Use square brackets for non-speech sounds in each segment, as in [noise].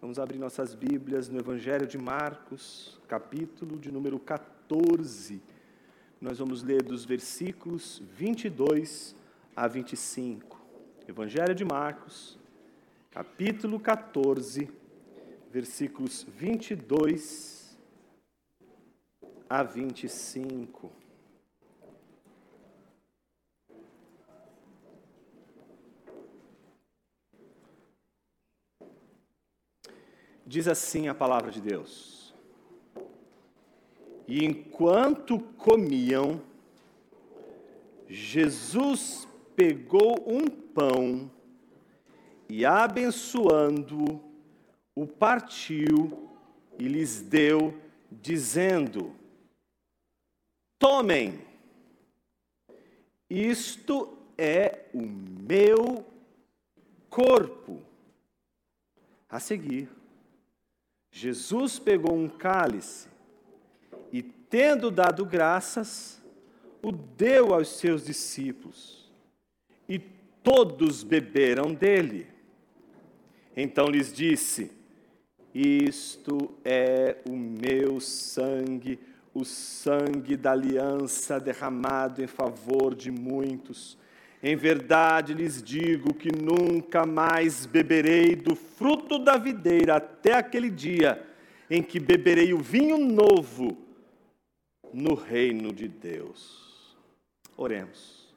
Vamos abrir nossas Bíblias no Evangelho de Marcos, capítulo de número 14. Nós vamos ler dos versículos 22 a 25. Evangelho de Marcos, capítulo 14, versículos 22 a 25. Diz assim a palavra de Deus: E enquanto comiam, Jesus pegou um pão e, abençoando, o partiu e lhes deu, dizendo: Tomem, isto é o meu corpo. A seguir, Jesus pegou um cálice e, tendo dado graças, o deu aos seus discípulos, e todos beberam dele. Então lhes disse: Isto é o meu sangue, o sangue da aliança derramado em favor de muitos. Em verdade lhes digo que nunca mais beberei do fruto da videira até aquele dia em que beberei o vinho novo no reino de Deus. Oremos.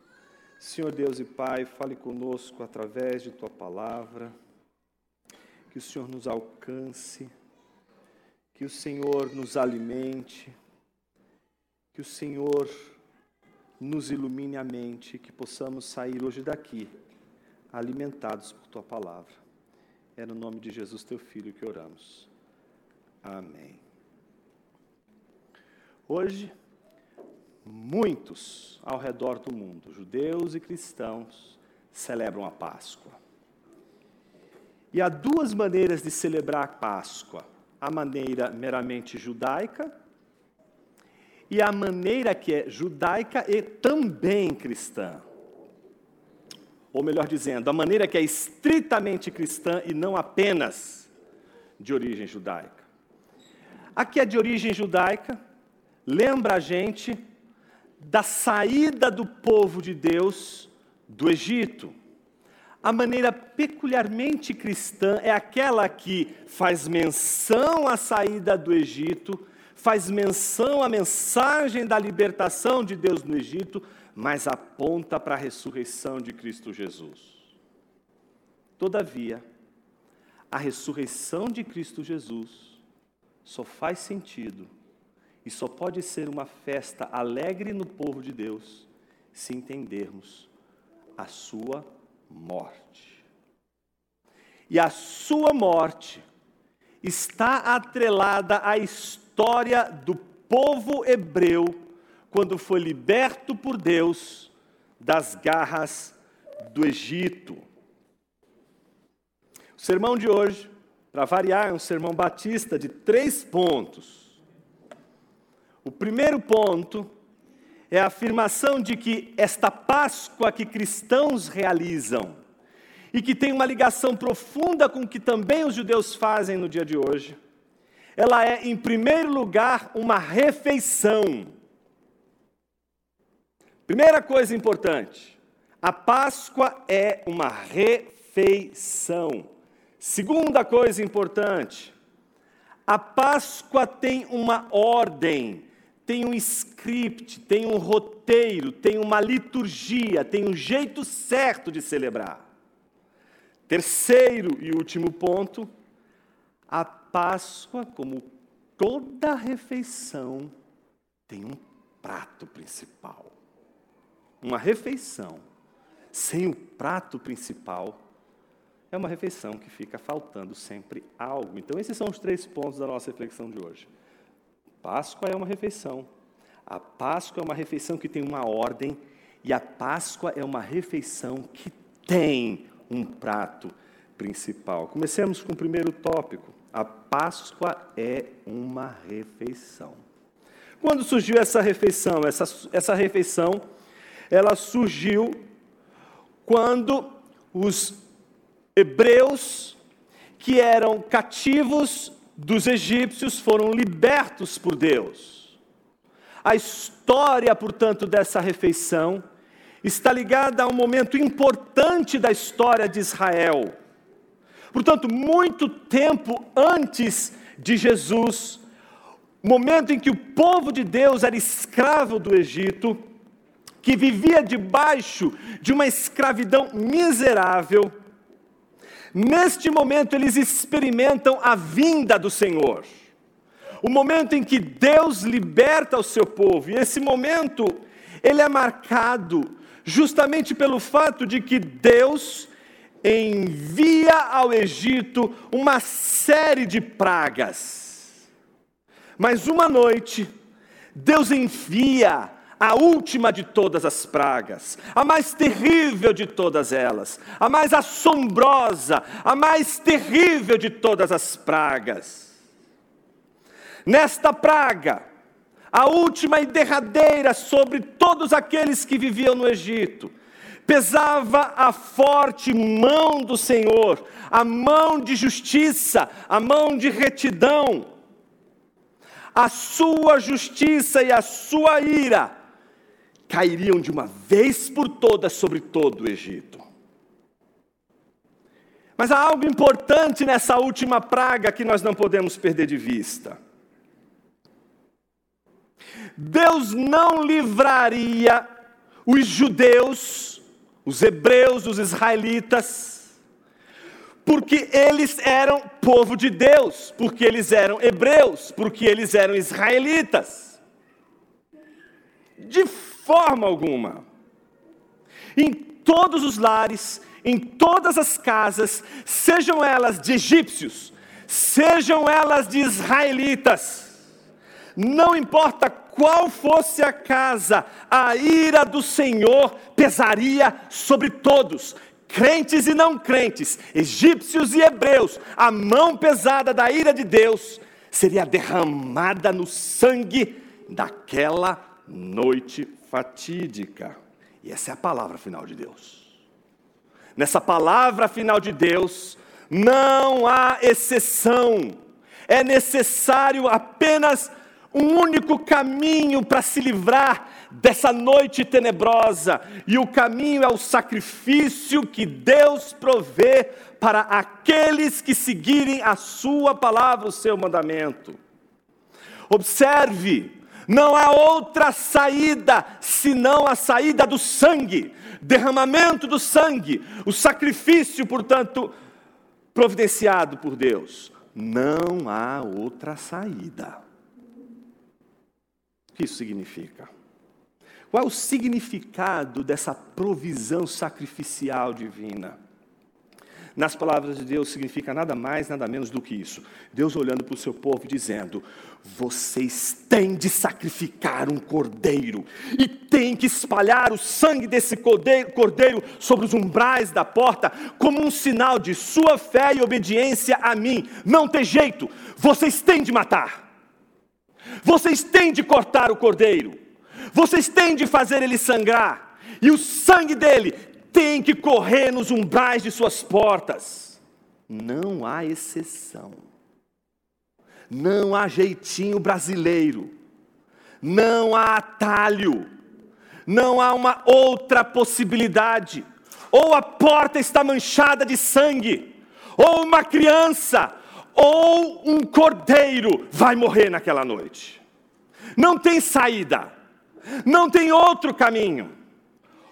Senhor Deus e Pai, fale conosco através de tua palavra. Que o Senhor nos alcance, que o Senhor nos alimente, que o Senhor nos ilumine a mente, que possamos sair hoje daqui alimentados por tua palavra. É no nome de Jesus, teu filho, que oramos. Amém. Hoje, muitos ao redor do mundo, judeus e cristãos, celebram a Páscoa. E há duas maneiras de celebrar a Páscoa: a maneira meramente judaica e a maneira que é judaica e também cristã. Ou melhor dizendo, a maneira que é estritamente cristã e não apenas de origem judaica. A que é de origem judaica lembra a gente da saída do povo de Deus do Egito. A maneira peculiarmente cristã é aquela que faz menção à saída do Egito faz menção à mensagem da libertação de Deus no Egito, mas aponta para a ressurreição de Cristo Jesus. Todavia, a ressurreição de Cristo Jesus só faz sentido e só pode ser uma festa alegre no povo de Deus se entendermos a sua morte. E a sua morte está atrelada à história história do povo hebreu quando foi liberto por Deus das garras do Egito. O sermão de hoje, para variar, é um sermão batista de três pontos. O primeiro ponto é a afirmação de que esta Páscoa que cristãos realizam e que tem uma ligação profunda com o que também os judeus fazem no dia de hoje, ela é, em primeiro lugar, uma refeição. Primeira coisa importante: a Páscoa é uma refeição. Segunda coisa importante: a Páscoa tem uma ordem, tem um script, tem um roteiro, tem uma liturgia, tem um jeito certo de celebrar. Terceiro e último ponto: a Páscoa, como toda refeição, tem um prato principal. Uma refeição sem o prato principal é uma refeição que fica faltando sempre algo. Então, esses são os três pontos da nossa reflexão de hoje. Páscoa é uma refeição. A Páscoa é uma refeição que tem uma ordem. E a Páscoa é uma refeição que tem um prato principal. Comecemos com o primeiro tópico. A Páscoa é uma refeição. Quando surgiu essa refeição? Essa, essa refeição, ela surgiu quando os hebreus que eram cativos dos egípcios foram libertos por Deus. A história, portanto, dessa refeição está ligada a um momento importante da história de Israel. Portanto, muito tempo antes de Jesus, momento em que o povo de Deus era escravo do Egito, que vivia debaixo de uma escravidão miserável, Neste momento, eles experimentam a vinda do Senhor. O momento em que Deus liberta o seu povo. E esse momento, ele é marcado justamente pelo fato de que Deus envia ao Egito uma série de pragas. Mas uma noite, Deus envia a última de todas as pragas, a mais terrível de todas elas, a mais assombrosa, a mais terrível de todas as pragas. Nesta praga, a última e derradeira sobre todos aqueles que viviam no Egito, pesava a forte mão do Senhor, a mão de justiça, a mão de retidão. A sua justiça e a sua ira cairiam de uma vez por todas sobre todo o Egito. Mas há algo importante nessa última praga que nós não podemos perder de vista. Deus não livraria os judeus, os hebreus, os israelitas, porque eles eram povo de Deus, porque eles eram hebreus, porque eles eram israelitas. De forma alguma. Em todos os lares, em todas as casas, sejam elas de egípcios, sejam elas de israelitas, não importa qual fosse a casa, a ira do Senhor pesaria sobre todos, crentes e não crentes, egípcios e hebreus, a mão pesada da ira de Deus seria derramada no sangue daquela noite fatídica. E essa é a palavra final de Deus. Nessa palavra final de Deus, não há exceção. É necessário apenas um único caminho para se livrar dessa noite tenebrosa, e o caminho é o sacrifício que Deus provê para aqueles que seguirem a Sua palavra, o seu mandamento. Observe, não há outra saída senão a saída do sangue, derramamento do sangue, o sacrifício, portanto, providenciado por Deus. Não há outra saída. O que isso significa? Qual é o significado dessa provisão sacrificial divina? nas palavras de Deus significa nada mais, nada menos do que isso. Deus olhando para o seu povo dizendo: vocês têm de sacrificar um cordeiro e têm que espalhar o sangue desse cordeiro sobre os umbrais da porta, como um sinal de sua fé e obediência a mim. Não tem jeito, vocês têm de matar, vocês têm de cortar o cordeiro, vocês têm de fazer ele sangrar, e o sangue dele tem que correr nos umbrais de suas portas. Não há exceção. Não há jeitinho brasileiro. Não há atalho. Não há uma outra possibilidade. Ou a porta está manchada de sangue, ou uma criança, ou um cordeiro vai morrer naquela noite. Não tem saída. Não tem outro caminho.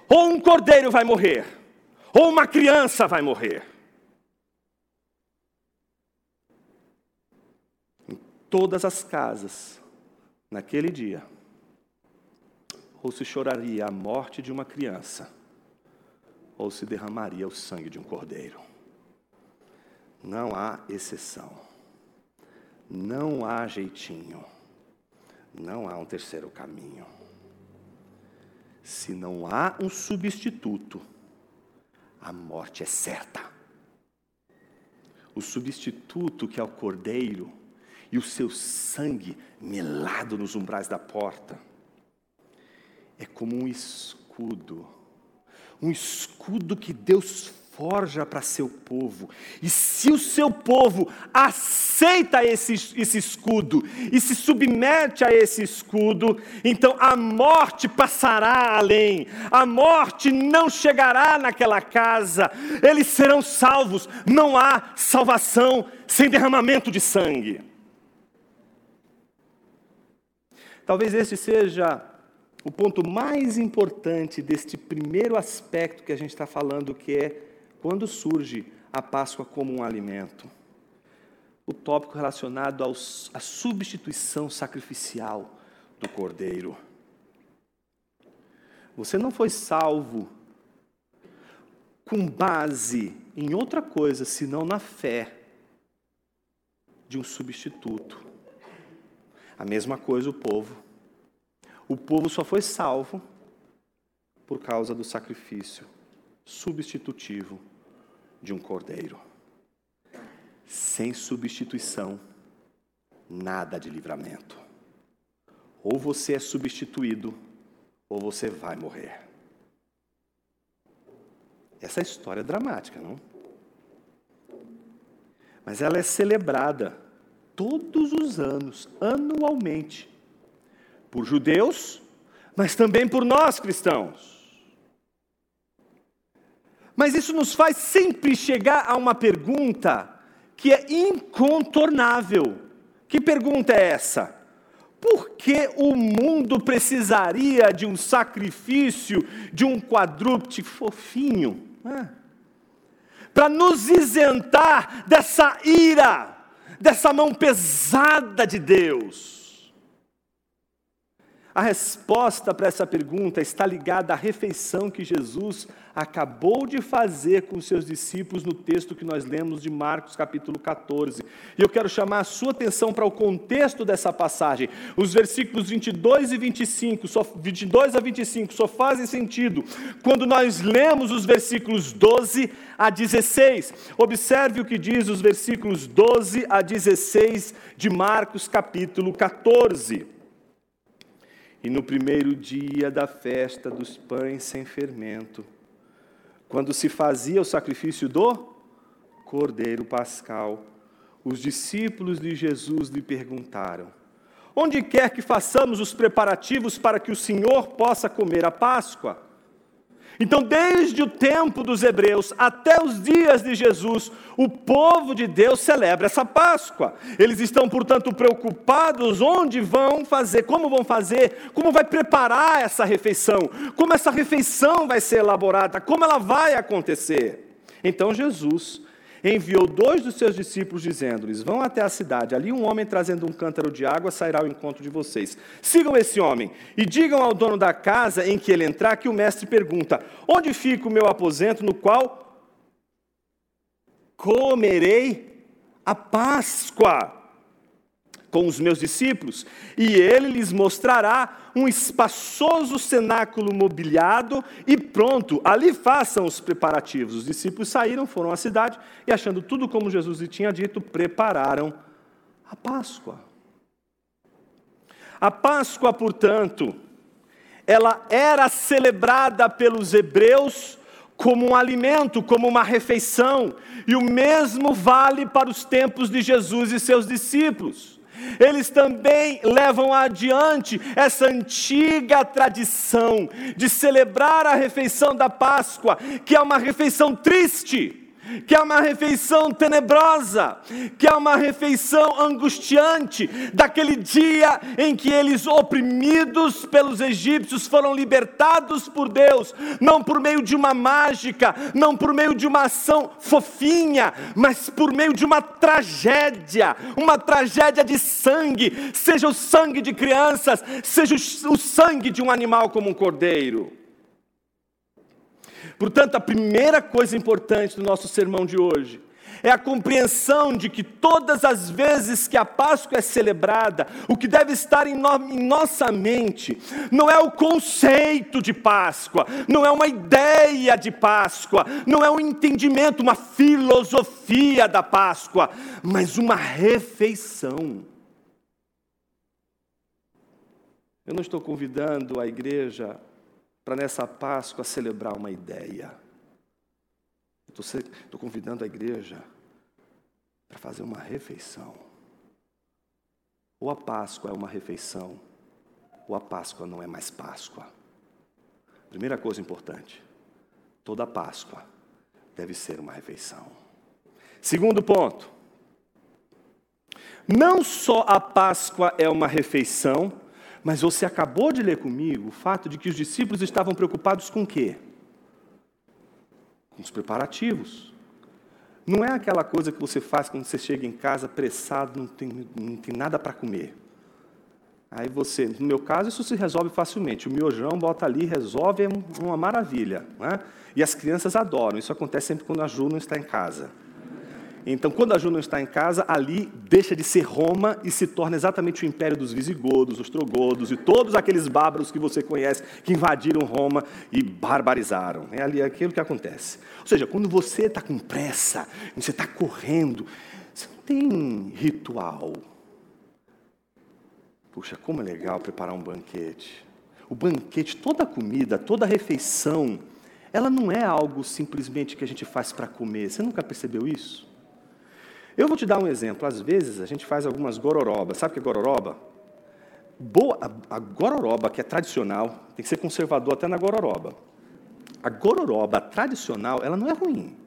Ou um cordeiro vai morrer, ou uma criança vai morrer. Em todas as casas, naquele dia, ou se choraria a morte de uma criança, ou se derramaria o sangue de um cordeiro. Não há exceção. Não há jeitinho. Não há um terceiro caminho. Se não há um substituto, a morte é certa. O substituto que é o cordeiro e o seu sangue melado nos umbrais da porta é como um escudo, um escudo que Deus forja para seu povo. E se o seu povo aceita esse, esse escudo e se submete a esse escudo, então a morte passará além, a morte não chegará naquela casa, eles serão salvos. Não há salvação sem derramamento de sangue. Talvez este seja o ponto mais importante deste primeiro aspecto que a gente está falando, que é quando surge a Páscoa como um alimento. O tópico relacionado à substituição sacrificial do cordeiro. Você não foi salvo com base em outra coisa senão na fé de um substituto. A mesma coisa o povo. O povo só foi salvo por causa do sacrifício substitutivo de um cordeiro. Sem substituição, nada de livramento. Ou você é substituído, ou você vai morrer. Essa história é dramática, não? Mas ela é celebrada todos os anos, anualmente, por judeus, mas também por nós cristãos. Mas isso nos faz sempre chegar a uma pergunta que é incontornável. Que pergunta é essa? Por que o mundo precisaria de um sacrifício de um quadrúpede fofinho? Para nos isentar dessa ira, dessa mão pesada de Deus. A resposta para essa pergunta está ligada à refeição que Jesus acabou de fazer com seus discípulos no texto que nós lemos de Marcos, capítulo 14. E eu quero chamar a sua atenção para o contexto dessa passagem. Os versículos 22 e 25, só, 22 a 25, só fazem sentido quando nós lemos os versículos 12 a 16. Observe o que diz os versículos 12 a 16 de Marcos, capítulo 14. E no primeiro dia da festa dos pães sem fermento, quando se fazia o sacrifício do cordeiro pascal, os discípulos de Jesus lhe perguntaram: Onde quer que façamos os preparativos para que o Senhor possa comer a Páscoa? Então, desde o tempo dos hebreus até os dias de Jesus, o povo de Deus celebra essa Páscoa. Eles estão, portanto, preocupados onde vão fazer, como vão fazer, como vai preparar essa refeição, como essa refeição vai ser elaborada, como ela vai acontecer. Então, Jesus enviou dois dos seus discípulos, dizendo-lhes: Vão até a cidade, ali um homem trazendo um cântaro de água sairá ao encontro de vocês. Sigam esse homem e digam ao dono da casa em que ele entrar que o mestre pergunta: Onde fica o meu aposento no qual comerei a Páscoa? Com os meus discípulos, e ele lhes mostrará um espaçoso cenáculo mobiliado e pronto, ali façam os preparativos. Os discípulos saíram, foram à cidade e, achando tudo como Jesus lhe tinha dito, prepararam a Páscoa. A Páscoa, portanto, ela era celebrada pelos hebreus como um alimento, como uma refeição, e o mesmo vale para os tempos de Jesus e seus discípulos eles também levam adiante essa antiga tradição de celebrar a refeição da Páscoa, que é uma refeição triste que é uma refeição tenebrosa, que é uma refeição angustiante, daquele dia em que eles, oprimidos pelos egípcios, foram libertados por Deus, não por meio de uma mágica, não por meio de uma ação fofinha, mas por meio de uma tragédia, uma tragédia de sangue, seja o sangue de crianças, seja o sangue de um animal como um cordeiro. Portanto, a primeira coisa importante do nosso sermão de hoje é a compreensão de que todas as vezes que a Páscoa é celebrada, o que deve estar em, no, em, nossa mente não é o conceito de Páscoa, não é uma ideia de Páscoa, não é um entendimento, uma filosofia da Páscoa, mas uma refeição. Eu não estou convidando a igreja para nessa Páscoa celebrar uma ideia. Estou convidando a igreja para fazer uma refeição. Ou a Páscoa é uma refeição, ou a Páscoa não é mais Páscoa. Primeira coisa importante: toda Páscoa deve ser uma refeição. Segundo ponto: não só a Páscoa é uma refeição, mas você acabou de ler comigo o fato de que os discípulos estavam preocupados com o quê? Com os preparativos. Não é aquela coisa que você faz quando você chega em casa apressado, não tem, não tem nada para comer. Aí você, no meu caso, isso se resolve facilmente. O miojão bota ali, resolve, é uma maravilha. Né? E as crianças adoram. Isso acontece sempre quando a Ju não está em casa. Então, quando a Ju não está em casa, ali deixa de ser Roma e se torna exatamente o império dos visigodos, os trogodos e todos aqueles bárbaros que você conhece que invadiram Roma e barbarizaram. É ali aquilo que acontece. Ou seja, quando você está com pressa, você está correndo, você não tem ritual. Puxa, como é legal preparar um banquete. O banquete, toda a comida, toda a refeição, ela não é algo simplesmente que a gente faz para comer. Você nunca percebeu isso? Eu vou te dar um exemplo. Às vezes a gente faz algumas gororobas. Sabe o que é gororoba? Boa, a, a gororoba, que é tradicional, tem que ser conservador até na gororoba. A gororoba tradicional, ela não é ruim.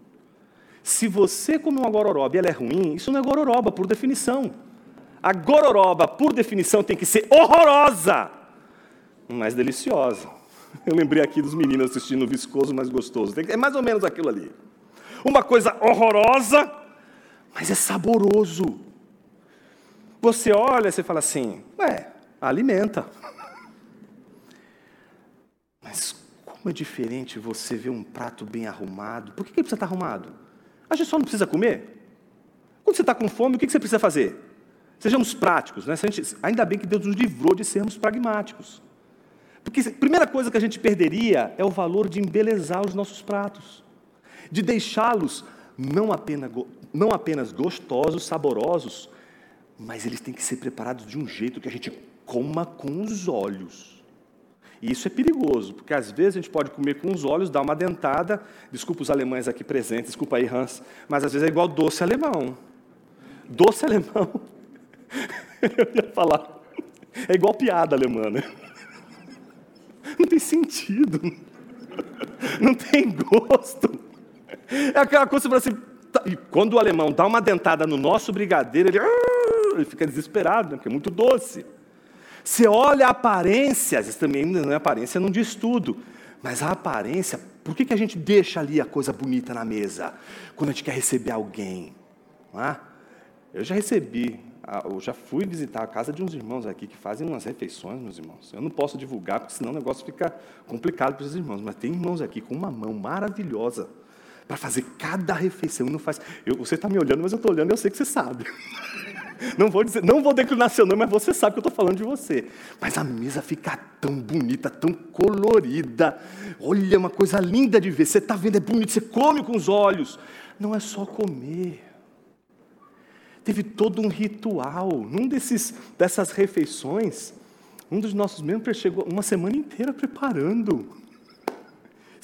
Se você come uma gororoba e ela é ruim, isso não é gororoba, por definição. A gororoba, por definição, tem que ser horrorosa, mas deliciosa. [laughs] Eu lembrei aqui dos meninos assistindo Viscoso, mas gostoso. É mais ou menos aquilo ali. Uma coisa horrorosa, mas é saboroso. Você olha e você fala assim, ué, alimenta. Mas como é diferente você ver um prato bem arrumado. Por que ele precisa estar arrumado? A gente só não precisa comer. Quando você está com fome, o que você precisa fazer? Sejamos práticos, né? Gente, ainda bem que Deus nos livrou de sermos pragmáticos. Porque a primeira coisa que a gente perderia é o valor de embelezar os nossos pratos, de deixá-los não apenas, não apenas gostosos, saborosos, mas eles têm que ser preparados de um jeito que a gente coma com os olhos. E isso é perigoso, porque às vezes a gente pode comer com os olhos, dar uma dentada, desculpa os alemães aqui presentes, desculpa aí Hans, mas às vezes é igual doce alemão. Doce [laughs] alemão, [laughs] eu ia falar, é igual piada alemã, né? [laughs] Não tem sentido, não tem gosto. É aquela coisa que você fala assim, Tá, e quando o alemão dá uma dentada no nosso brigadeiro, ele, ah", ele fica desesperado, né, porque é muito doce. Você olha a aparência, às vezes também não é aparência, não diz tudo. Mas a aparência, por que, que a gente deixa ali a coisa bonita na mesa? Quando a gente quer receber alguém. Não é? Eu já recebi, eu já fui visitar a casa de uns irmãos aqui que fazem umas refeições, meus irmãos. Eu não posso divulgar, porque senão o negócio fica complicado para os irmãos. Mas tem irmãos aqui com uma mão maravilhosa para fazer cada refeição. Não faz. Eu, você está me olhando, mas eu estou olhando e eu sei que você sabe. [laughs] Não vou dizer, não vou declinar seu nome, mas você sabe que eu estou falando de você. Mas a mesa fica tão bonita, tão colorida. Olha, uma coisa linda de ver. Você está vendo, é bonito, você come com os olhos. Não é só comer. Teve todo um ritual. Num desses, dessas refeições, um dos nossos membros chegou uma semana inteira preparando.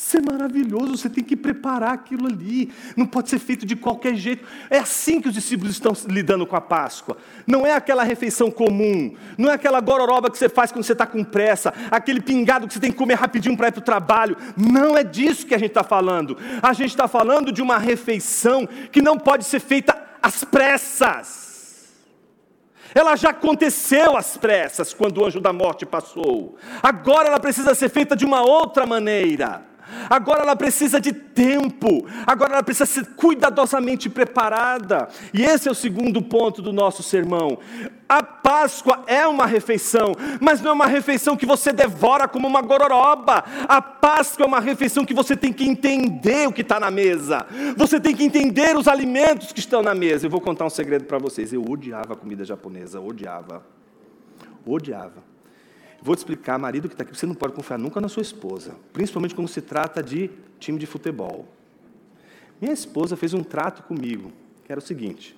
Isso é maravilhoso, você tem que preparar aquilo ali. Não pode ser feito de qualquer jeito. É assim que os discípulos estão lidando com a Páscoa. Não é aquela refeição comum, não é aquela gororoba que você faz quando você está com pressa, aquele pingado que você tem que comer rapidinho para ir para o trabalho. Não é disso que a gente está falando. A gente está falando de uma refeição que não pode ser feita às pressas. Ela já aconteceu às pressas quando o anjo da morte passou. Agora ela precisa ser feita de uma outra maneira. Agora ela precisa de tempo, agora ela precisa ser cuidadosamente preparada. E esse é o segundo ponto do nosso sermão. A Páscoa é uma refeição, mas não é uma refeição que você devora como uma gororoba. A Páscoa é uma refeição que você tem que entender o que está na mesa, você tem que entender os alimentos que estão na mesa. Eu vou contar um segredo para vocês: eu odiava comida japonesa, odiava. Odiava. Vou te explicar, marido que está aqui, você não pode confiar nunca na sua esposa, principalmente quando se trata de time de futebol. Minha esposa fez um trato comigo, que era o seguinte: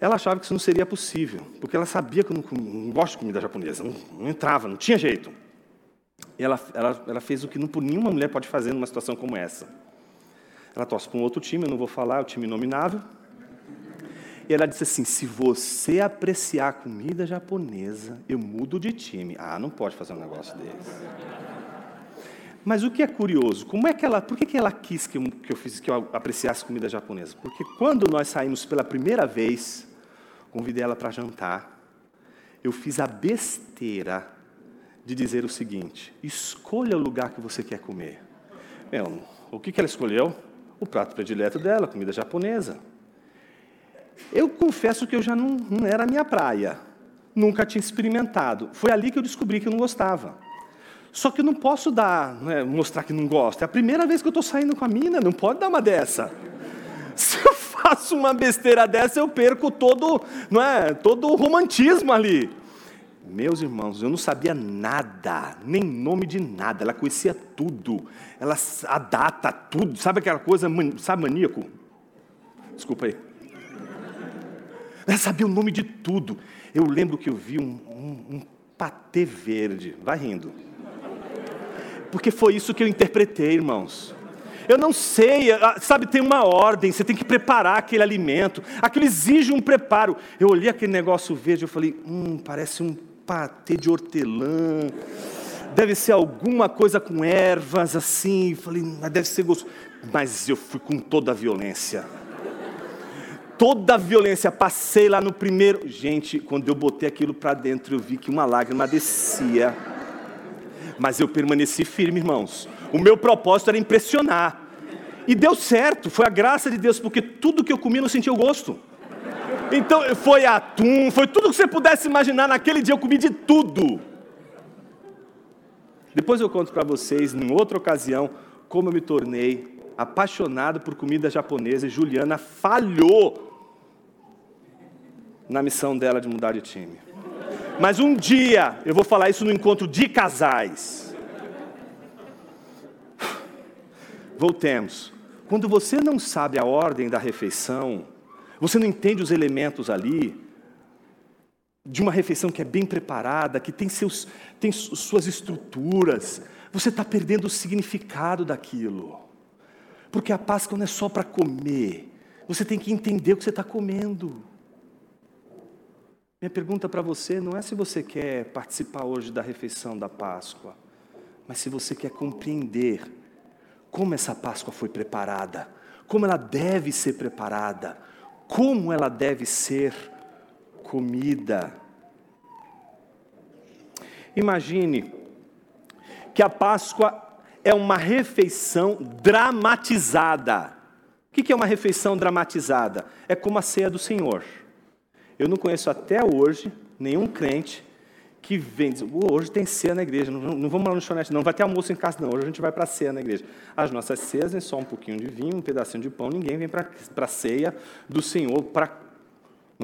ela achava que isso não seria possível, porque ela sabia que eu não, não gosto de comida japonesa, não, não, entrava, não tinha jeito. E ela, ela, ela fez o que não, nenhuma mulher pode fazer numa situação como essa. Ela torce para um outro time, eu não vou falar, é o time nominável. E ela disse assim: se você apreciar comida japonesa, eu mudo de time. Ah, não pode fazer um negócio desse. Mas o que é curioso, como é que ela, por que, que ela quis que eu, que eu fiz que eu apreciasse comida japonesa? Porque quando nós saímos pela primeira vez, convidei ela para jantar, eu fiz a besteira de dizer o seguinte: escolha o lugar que você quer comer. Meu, o que, que ela escolheu? O prato predileto dela, comida japonesa. Eu confesso que eu já não, não era a minha praia. Nunca tinha experimentado. Foi ali que eu descobri que eu não gostava. Só que eu não posso dar, né, mostrar que não gosto. É a primeira vez que eu estou saindo com a mina, não pode dar uma dessa. [laughs] Se eu faço uma besteira dessa, eu perco todo, não é, todo o romantismo ali. Meus irmãos, eu não sabia nada, nem nome de nada. Ela conhecia tudo. Ela a data, tudo. Sabe aquela coisa, sabe maníaco? Desculpa aí. Ela sabia o nome de tudo. Eu lembro que eu vi um, um, um patê verde. Vai rindo. Porque foi isso que eu interpretei, irmãos. Eu não sei, sabe, tem uma ordem, você tem que preparar aquele alimento, aquilo exige um preparo. Eu olhei aquele negócio verde, eu falei, hum, parece um patê de hortelã, deve ser alguma coisa com ervas assim. Falei, mas deve ser gostoso. Mas eu fui com toda a violência toda a violência. Passei lá no primeiro. Gente, quando eu botei aquilo para dentro, eu vi que uma lágrima descia. Mas eu permaneci firme, irmãos. O meu propósito era impressionar. E deu certo, foi a graça de Deus, porque tudo que eu comi eu não sentia o gosto. Então foi atum, foi tudo que você pudesse imaginar. Naquele dia eu comi de tudo. Depois eu conto para vocês, em outra ocasião, como eu me tornei apaixonado por comida japonesa e Juliana falhou na missão dela de mudar de time. Mas um dia, eu vou falar isso no encontro de casais. Voltemos. Quando você não sabe a ordem da refeição, você não entende os elementos ali, de uma refeição que é bem preparada, que tem, seus, tem suas estruturas, você está perdendo o significado daquilo. Porque a Páscoa não é só para comer, você tem que entender o que você está comendo. Minha pergunta para você não é se você quer participar hoje da refeição da Páscoa, mas se você quer compreender como essa Páscoa foi preparada, como ela deve ser preparada, como ela deve ser comida. Imagine que a Páscoa é uma refeição dramatizada. O que é uma refeição dramatizada? É como a ceia do Senhor. Eu não conheço até hoje nenhum crente que vem diz, hoje tem ceia na igreja, não, não vamos lá no chonete, não vai ter almoço em casa, não, hoje a gente vai para a ceia na igreja. As nossas ceias é só um pouquinho de vinho, um pedacinho de pão, ninguém vem para a ceia do Senhor para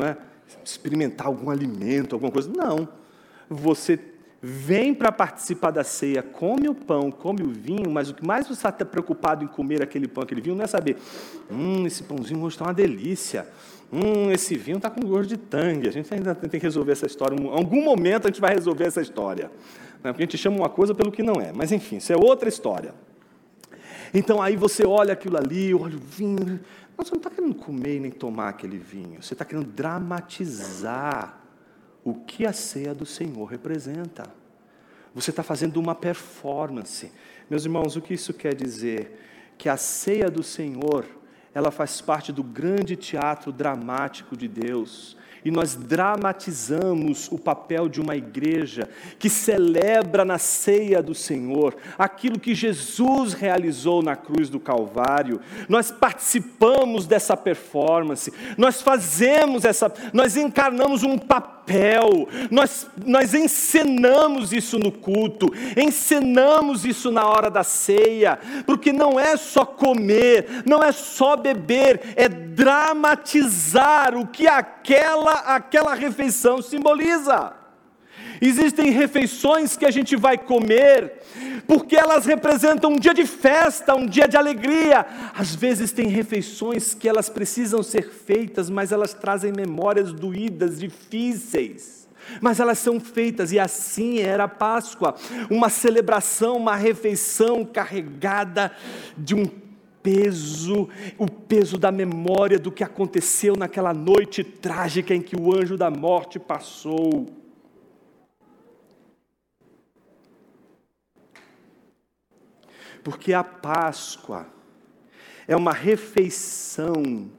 é, experimentar algum alimento, alguma coisa. Não. Você vem para participar da ceia, come o pão, come o vinho, mas o que mais você está preocupado em comer aquele pão, aquele vinho, não é saber, hum, esse pãozinho hoje está uma delícia. Hum, esse vinho está com gosto de tangue. A gente ainda tem que resolver essa história. Em algum momento a gente vai resolver essa história. Né? Porque a gente chama uma coisa pelo que não é. Mas enfim, isso é outra história. Então aí você olha aquilo ali, olha o vinho. Mas você não está querendo comer nem tomar aquele vinho. Você está querendo dramatizar o que a ceia do Senhor representa. Você está fazendo uma performance. Meus irmãos, o que isso quer dizer? Que a ceia do Senhor ela faz parte do grande teatro dramático de Deus. E nós dramatizamos o papel de uma igreja que celebra na ceia do Senhor aquilo que Jesus realizou na cruz do Calvário. Nós participamos dessa performance, nós fazemos essa, nós encarnamos um papel, nós, nós encenamos isso no culto, encenamos isso na hora da ceia, porque não é só comer, não é só beber, é dramatizar o que aquela, aquela refeição simboliza. Existem refeições que a gente vai comer, porque elas representam um dia de festa, um dia de alegria. Às vezes tem refeições que elas precisam ser feitas, mas elas trazem memórias doídas, difíceis. Mas elas são feitas, e assim era a Páscoa, uma celebração, uma refeição carregada de um peso, o peso da memória do que aconteceu naquela noite trágica em que o anjo da morte passou. Porque a Páscoa é uma refeição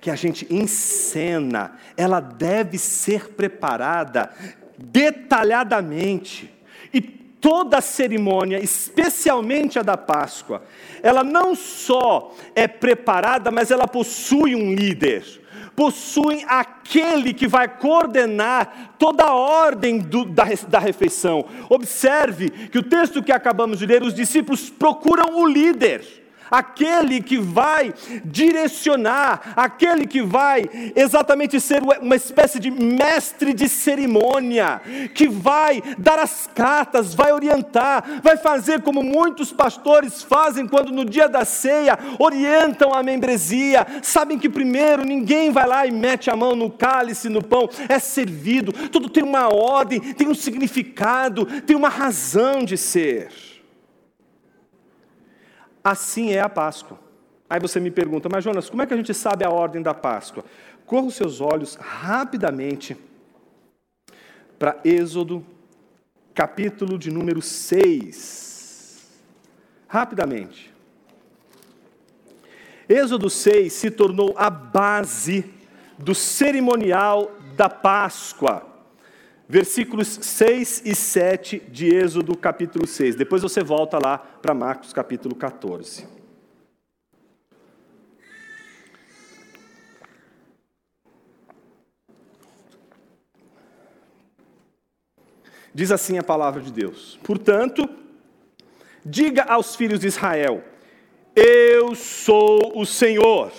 que a gente encena, ela deve ser preparada detalhadamente. E toda a cerimônia, especialmente a da Páscoa, ela não só é preparada, mas ela possui um líder possuem aquele que vai coordenar toda a ordem do, da, da refeição. Observe que o texto que acabamos de ler, os discípulos procuram o líder aquele que vai direcionar, aquele que vai exatamente ser uma espécie de mestre de cerimônia, que vai dar as cartas, vai orientar, vai fazer como muitos pastores fazem quando no dia da ceia orientam a membresia. Sabem que primeiro ninguém vai lá e mete a mão no cálice, no pão, é servido, tudo tem uma ordem, tem um significado, tem uma razão de ser. Assim é a Páscoa. Aí você me pergunta, mas Jonas, como é que a gente sabe a ordem da Páscoa? Corra os seus olhos rapidamente para Êxodo, capítulo de número 6. Rapidamente. Êxodo 6 se tornou a base do cerimonial da Páscoa versículos 6 e 7 de Êxodo capítulo 6. Depois você volta lá para Marcos capítulo 14. Diz assim a palavra de Deus: Portanto, diga aos filhos de Israel: Eu sou o Senhor.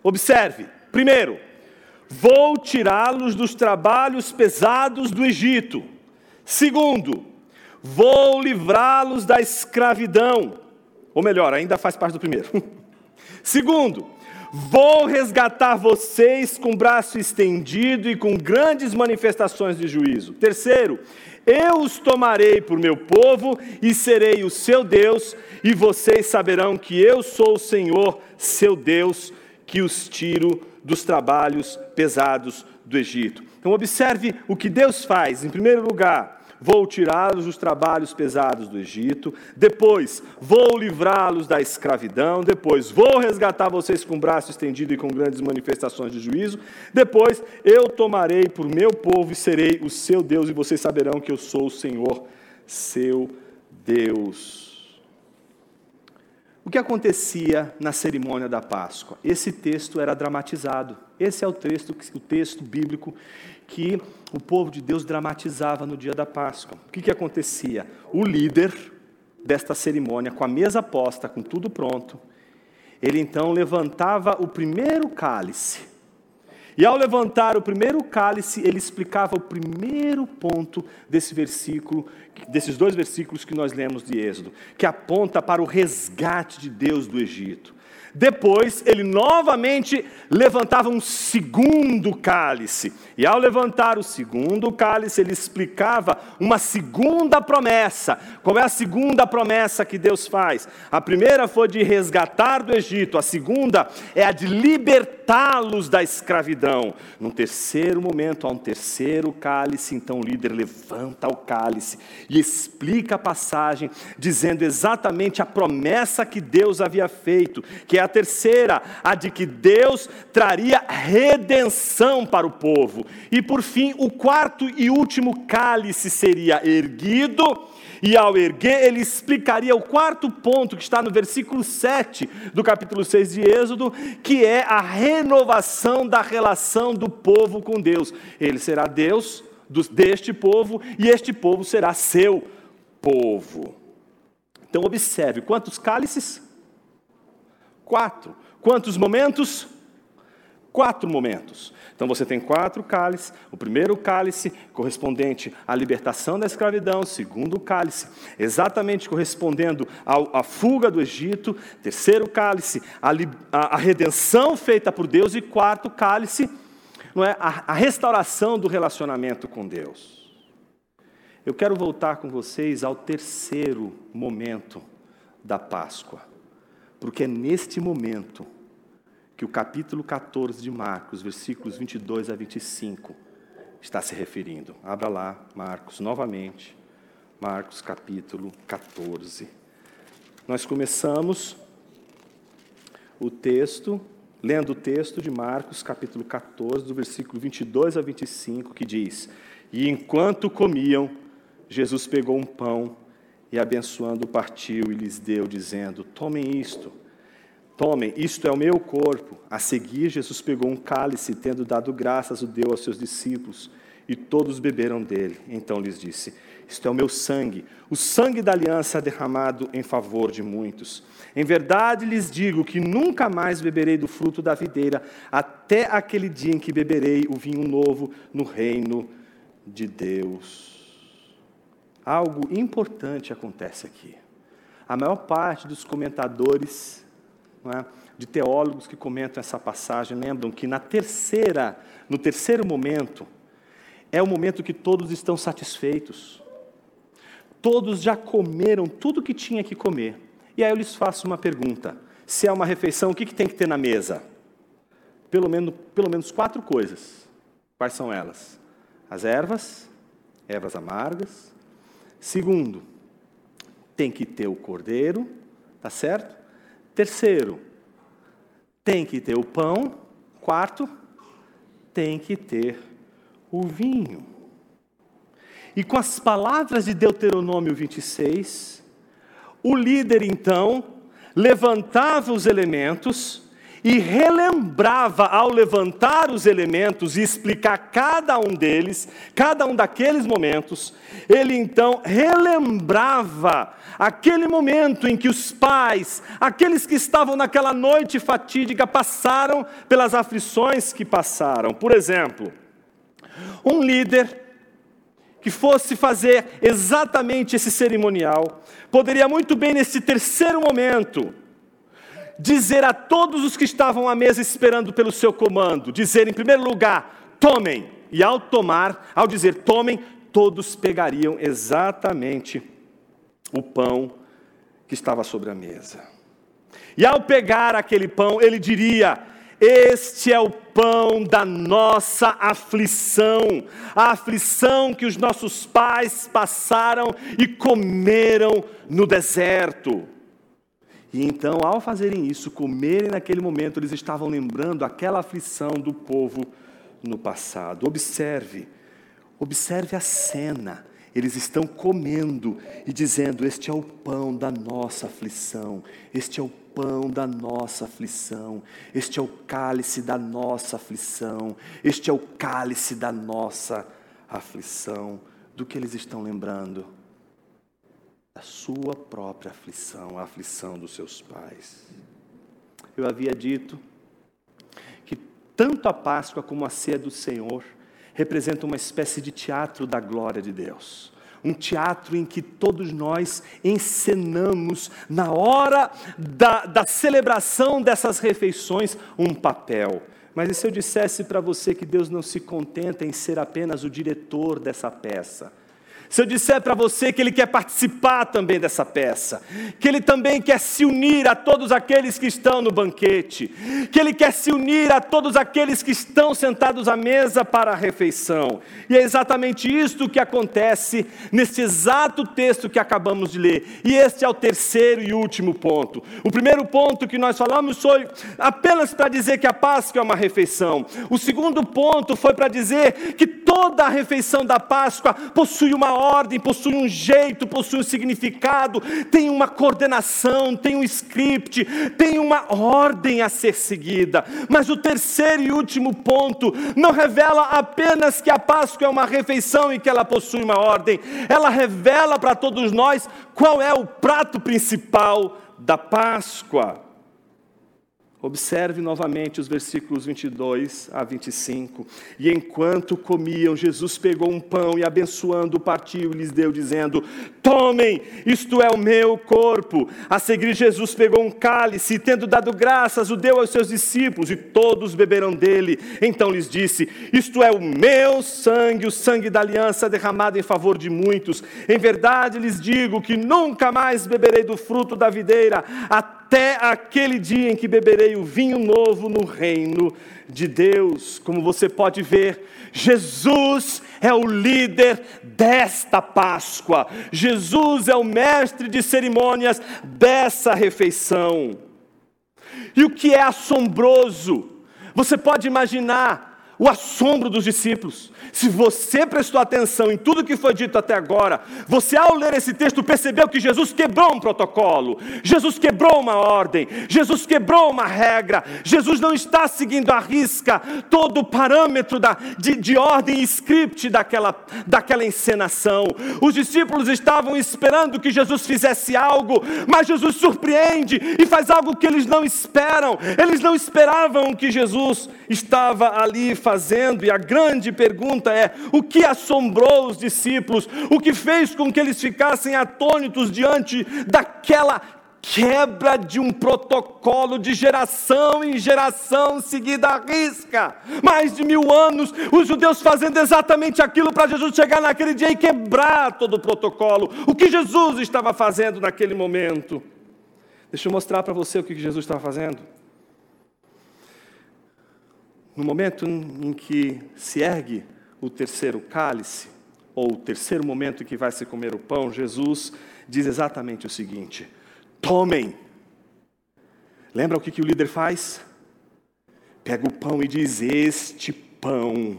Observe, primeiro, Vou tirá-los dos trabalhos pesados do Egito. Segundo, vou livrá-los da escravidão. Ou melhor, ainda faz parte do primeiro. [laughs] Segundo, vou resgatar vocês com braço estendido e com grandes manifestações de juízo. Terceiro, eu os tomarei por meu povo e serei o seu Deus, e vocês saberão que eu sou o Senhor, seu Deus, que os tiro dos trabalhos pesados do Egito. Então, observe o que Deus faz. Em primeiro lugar, vou tirá-los dos trabalhos pesados do Egito. Depois, vou livrá-los da escravidão. Depois, vou resgatar vocês com o braço estendido e com grandes manifestações de juízo. Depois, eu tomarei por meu povo e serei o seu Deus, e vocês saberão que eu sou o Senhor, seu Deus. O que acontecia na cerimônia da Páscoa? Esse texto era dramatizado. Esse é o texto, o texto bíblico que o povo de Deus dramatizava no dia da Páscoa. O que, que acontecia? O líder desta cerimônia, com a mesa posta, com tudo pronto, ele então levantava o primeiro cálice e ao levantar o primeiro cálice, ele explicava o primeiro ponto desse versículo, desses dois versículos que nós lemos de Êxodo, que aponta para o resgate de Deus do Egito. Depois, ele novamente levantava um segundo cálice. E ao levantar o segundo cálice, ele explicava uma segunda promessa. Qual é a segunda promessa que Deus faz? A primeira foi de resgatar do Egito, a segunda é a de libertá-los da escravidão. Num terceiro momento, há um terceiro cálice, então o líder levanta o cálice e explica a passagem, dizendo exatamente a promessa que Deus havia feito, que é a terceira, a de que Deus traria redenção para o povo. E por fim, o quarto e último cálice seria erguido, e ao erguer, ele explicaria o quarto ponto que está no versículo 7 do capítulo 6 de Êxodo, que é a renovação da relação do povo com Deus. Ele será Deus deste povo e este povo será seu povo. Então, observe: quantos cálices? Quatro. Quantos momentos? Quatro momentos. Então você tem quatro cálices. O primeiro cálice correspondente à libertação da escravidão, o segundo cálice exatamente correspondendo à fuga do Egito, terceiro cálice a, a, a, redenção feita por Deus e quarto cálice não é a, a restauração do relacionamento com Deus. Eu quero voltar com vocês ao terceiro momento da Páscoa porque é neste momento que o capítulo 14 de Marcos, versículos 22 a 25, está se referindo. Abra lá, Marcos, novamente. Marcos, capítulo 14. Nós começamos o texto, lendo o texto de Marcos, capítulo 14, do versículo 22 a 25, que diz: E enquanto comiam, Jesus pegou um pão e, abençoando, partiu e lhes deu, dizendo: Tomem isto. Tomem, isto é o meu corpo. A seguir, Jesus pegou um cálice, tendo dado graças, o deu aos seus discípulos, e todos beberam dele. Então lhes disse: Isto é o meu sangue, o sangue da aliança derramado em favor de muitos. Em verdade lhes digo que nunca mais beberei do fruto da videira, até aquele dia em que beberei o vinho novo no reino de Deus. Algo importante acontece aqui. A maior parte dos comentadores é? de teólogos que comentam essa passagem lembram que na terceira, no terceiro momento, é o momento que todos estão satisfeitos. Todos já comeram tudo que tinha que comer. E aí eu lhes faço uma pergunta: se é uma refeição, o que, que tem que ter na mesa? Pelo menos, pelo menos quatro coisas. Quais são elas? As ervas, ervas amargas. Segundo, tem que ter o cordeiro, tá certo? Terceiro, tem que ter o pão. Quarto, tem que ter o vinho. E com as palavras de Deuteronômio 26, o líder então levantava os elementos e relembrava ao levantar os elementos e explicar cada um deles, cada um daqueles momentos, ele então relembrava aquele momento em que os pais, aqueles que estavam naquela noite fatídica, passaram pelas aflições que passaram. Por exemplo, um líder que fosse fazer exatamente esse cerimonial, poderia muito bem, nesse terceiro momento, dizer a todos os que estavam à mesa esperando pelo seu comando, dizer em primeiro lugar, tomem, e ao tomar, ao dizer tomem, todos pegariam exatamente o pão que estava sobre a mesa. E ao pegar aquele pão, ele diria: Este é o pão da nossa aflição, a aflição que os nossos pais passaram e comeram no deserto. E então, ao fazerem isso, comerem naquele momento, eles estavam lembrando aquela aflição do povo no passado. Observe, observe a cena. Eles estão comendo e dizendo: Este é o pão da nossa aflição, este é o pão da nossa aflição, este é o cálice da nossa aflição, este é o cálice da nossa aflição. Do que eles estão lembrando? A sua própria aflição, a aflição dos seus pais. Eu havia dito que tanto a Páscoa como a ceia do Senhor representam uma espécie de teatro da glória de Deus. Um teatro em que todos nós encenamos, na hora da, da celebração dessas refeições, um papel. Mas e se eu dissesse para você que Deus não se contenta em ser apenas o diretor dessa peça? Se eu disser para você que ele quer participar também dessa peça, que ele também quer se unir a todos aqueles que estão no banquete, que ele quer se unir a todos aqueles que estão sentados à mesa para a refeição. E é exatamente isto que acontece nesse exato texto que acabamos de ler. E este é o terceiro e último ponto. O primeiro ponto que nós falamos foi apenas para dizer que a Páscoa é uma refeição. O segundo ponto foi para dizer que toda a refeição da Páscoa possui uma ordem, possui um jeito, possui um significado, tem uma coordenação, tem um script, tem uma ordem a ser seguida. Mas o terceiro e último ponto não revela apenas que a Páscoa é uma refeição e que ela possui uma ordem, ela revela para todos nós qual é o prato principal da Páscoa. Observe novamente os versículos 22 a 25. E enquanto comiam, Jesus pegou um pão e, abençoando, partiu e lhes deu, dizendo: Tomem, isto é o meu corpo. A seguir, Jesus pegou um cálice e, tendo dado graças, o deu aos seus discípulos, e todos beberam dele. Então lhes disse: Isto é o meu sangue, o sangue da aliança derramado em favor de muitos. Em verdade lhes digo que nunca mais beberei do fruto da videira, até até aquele dia em que beberei o vinho novo no reino de Deus. Como você pode ver, Jesus é o líder desta Páscoa. Jesus é o mestre de cerimônias dessa refeição. E o que é assombroso? Você pode imaginar o assombro dos discípulos. Se você prestou atenção em tudo que foi dito até agora, você ao ler esse texto percebeu que Jesus quebrou um protocolo, Jesus quebrou uma ordem, Jesus quebrou uma regra, Jesus não está seguindo à risca todo o parâmetro da, de, de ordem e script daquela, daquela encenação. Os discípulos estavam esperando que Jesus fizesse algo, mas Jesus surpreende e faz algo que eles não esperam. Eles não esperavam que Jesus estava ali fazendo, e a grande pergunta é: o que assombrou os discípulos? O que fez com que eles ficassem atônitos diante daquela quebra de um protocolo de geração em geração seguida à risca. Mais de mil anos, os judeus fazendo exatamente aquilo para Jesus chegar naquele dia e quebrar todo o protocolo. O que Jesus estava fazendo naquele momento? Deixa eu mostrar para você o que Jesus estava fazendo no momento em que se ergue o terceiro cálice, ou o terceiro momento em que vai se comer o pão, Jesus diz exatamente o seguinte: tomem. Lembra o que, que o líder faz? Pega o pão e diz: Este pão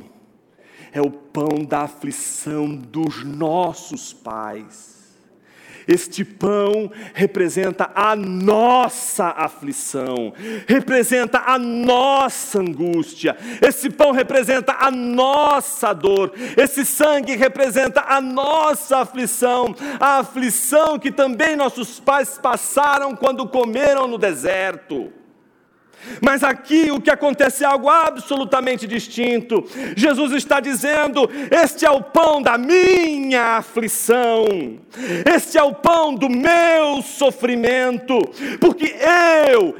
é o pão da aflição dos nossos pais este pão representa a nossa aflição, representa a nossa angústia. Esse pão representa a nossa dor. Esse sangue representa a nossa aflição, a aflição que também nossos pais passaram quando comeram no deserto. Mas aqui o que acontece é algo absolutamente distinto. Jesus está dizendo: Este é o pão da minha aflição, este é o pão do meu sofrimento, porque eu,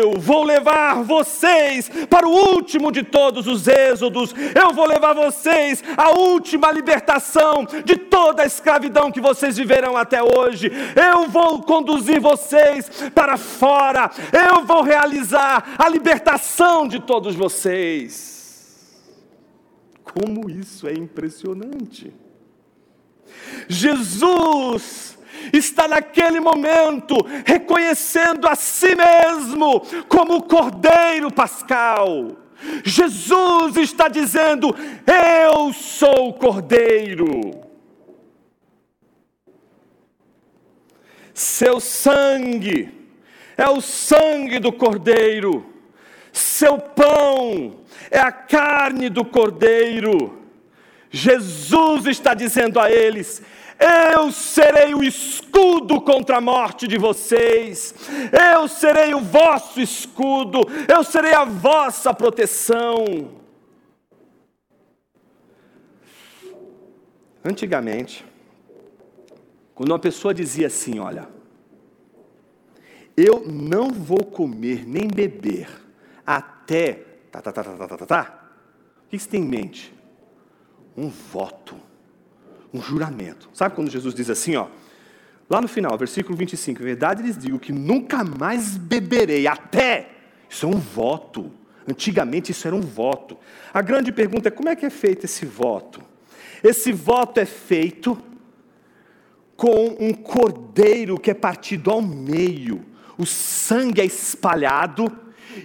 eu vou levar vocês para o último de todos os êxodos, eu vou levar vocês à última libertação de toda a escravidão que vocês viverão até hoje, eu vou conduzir vocês para fora, eu vou realizar a libertação de todos vocês. Como isso é impressionante! Jesus está naquele momento reconhecendo a si mesmo como o Cordeiro Pascal. Jesus está dizendo: Eu sou o Cordeiro. Seu sangue é o sangue do Cordeiro, seu pão é a carne do Cordeiro. Jesus está dizendo a eles: eu serei o escudo contra a morte de vocês, eu serei o vosso escudo, eu serei a vossa proteção. Antigamente, quando uma pessoa dizia assim: Olha, eu não vou comer nem beber até. Tá, tá, tá, tá, tá, tá, tá. tá. O que você tem em mente? Um voto, um juramento. Sabe quando Jesus diz assim, ó? Lá no final, versículo 25: Verdade lhes digo que nunca mais beberei até. Isso é um voto. Antigamente isso era um voto. A grande pergunta é: como é que é feito esse voto? Esse voto é feito com um cordeiro que é partido ao meio o sangue é espalhado,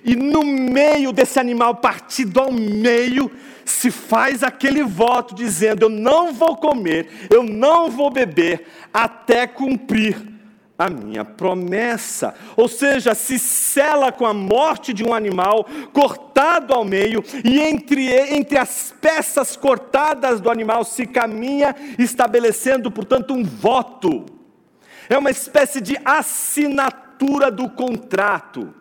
e no meio desse animal partido ao meio, se faz aquele voto dizendo: Eu não vou comer, eu não vou beber, até cumprir a minha promessa. Ou seja, se sela com a morte de um animal cortado ao meio, e entre, entre as peças cortadas do animal se caminha, estabelecendo, portanto, um voto. É uma espécie de assinatura assinatura do contrato.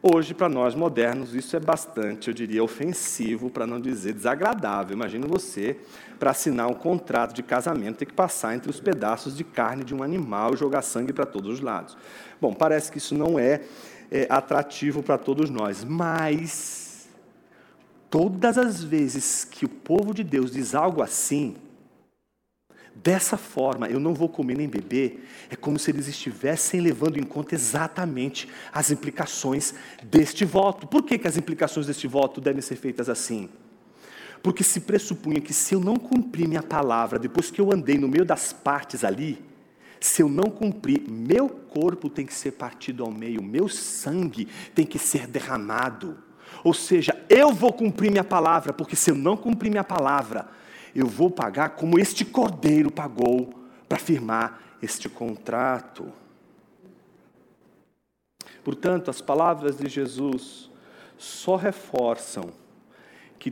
Hoje, para nós modernos, isso é bastante, eu diria, ofensivo, para não dizer desagradável. Imagina você, para assinar um contrato de casamento, ter que passar entre os pedaços de carne de um animal e jogar sangue para todos os lados. Bom, parece que isso não é, é atrativo para todos nós, mas todas as vezes que o povo de Deus diz algo assim, Dessa forma, eu não vou comer nem beber, é como se eles estivessem levando em conta exatamente as implicações deste voto. Por que, que as implicações deste voto devem ser feitas assim? Porque se pressupunha que se eu não cumprir minha palavra, depois que eu andei no meio das partes ali, se eu não cumprir, meu corpo tem que ser partido ao meio, meu sangue tem que ser derramado. Ou seja, eu vou cumprir minha palavra, porque se eu não cumprir minha palavra, eu vou pagar como este cordeiro pagou para firmar este contrato. Portanto, as palavras de Jesus só reforçam que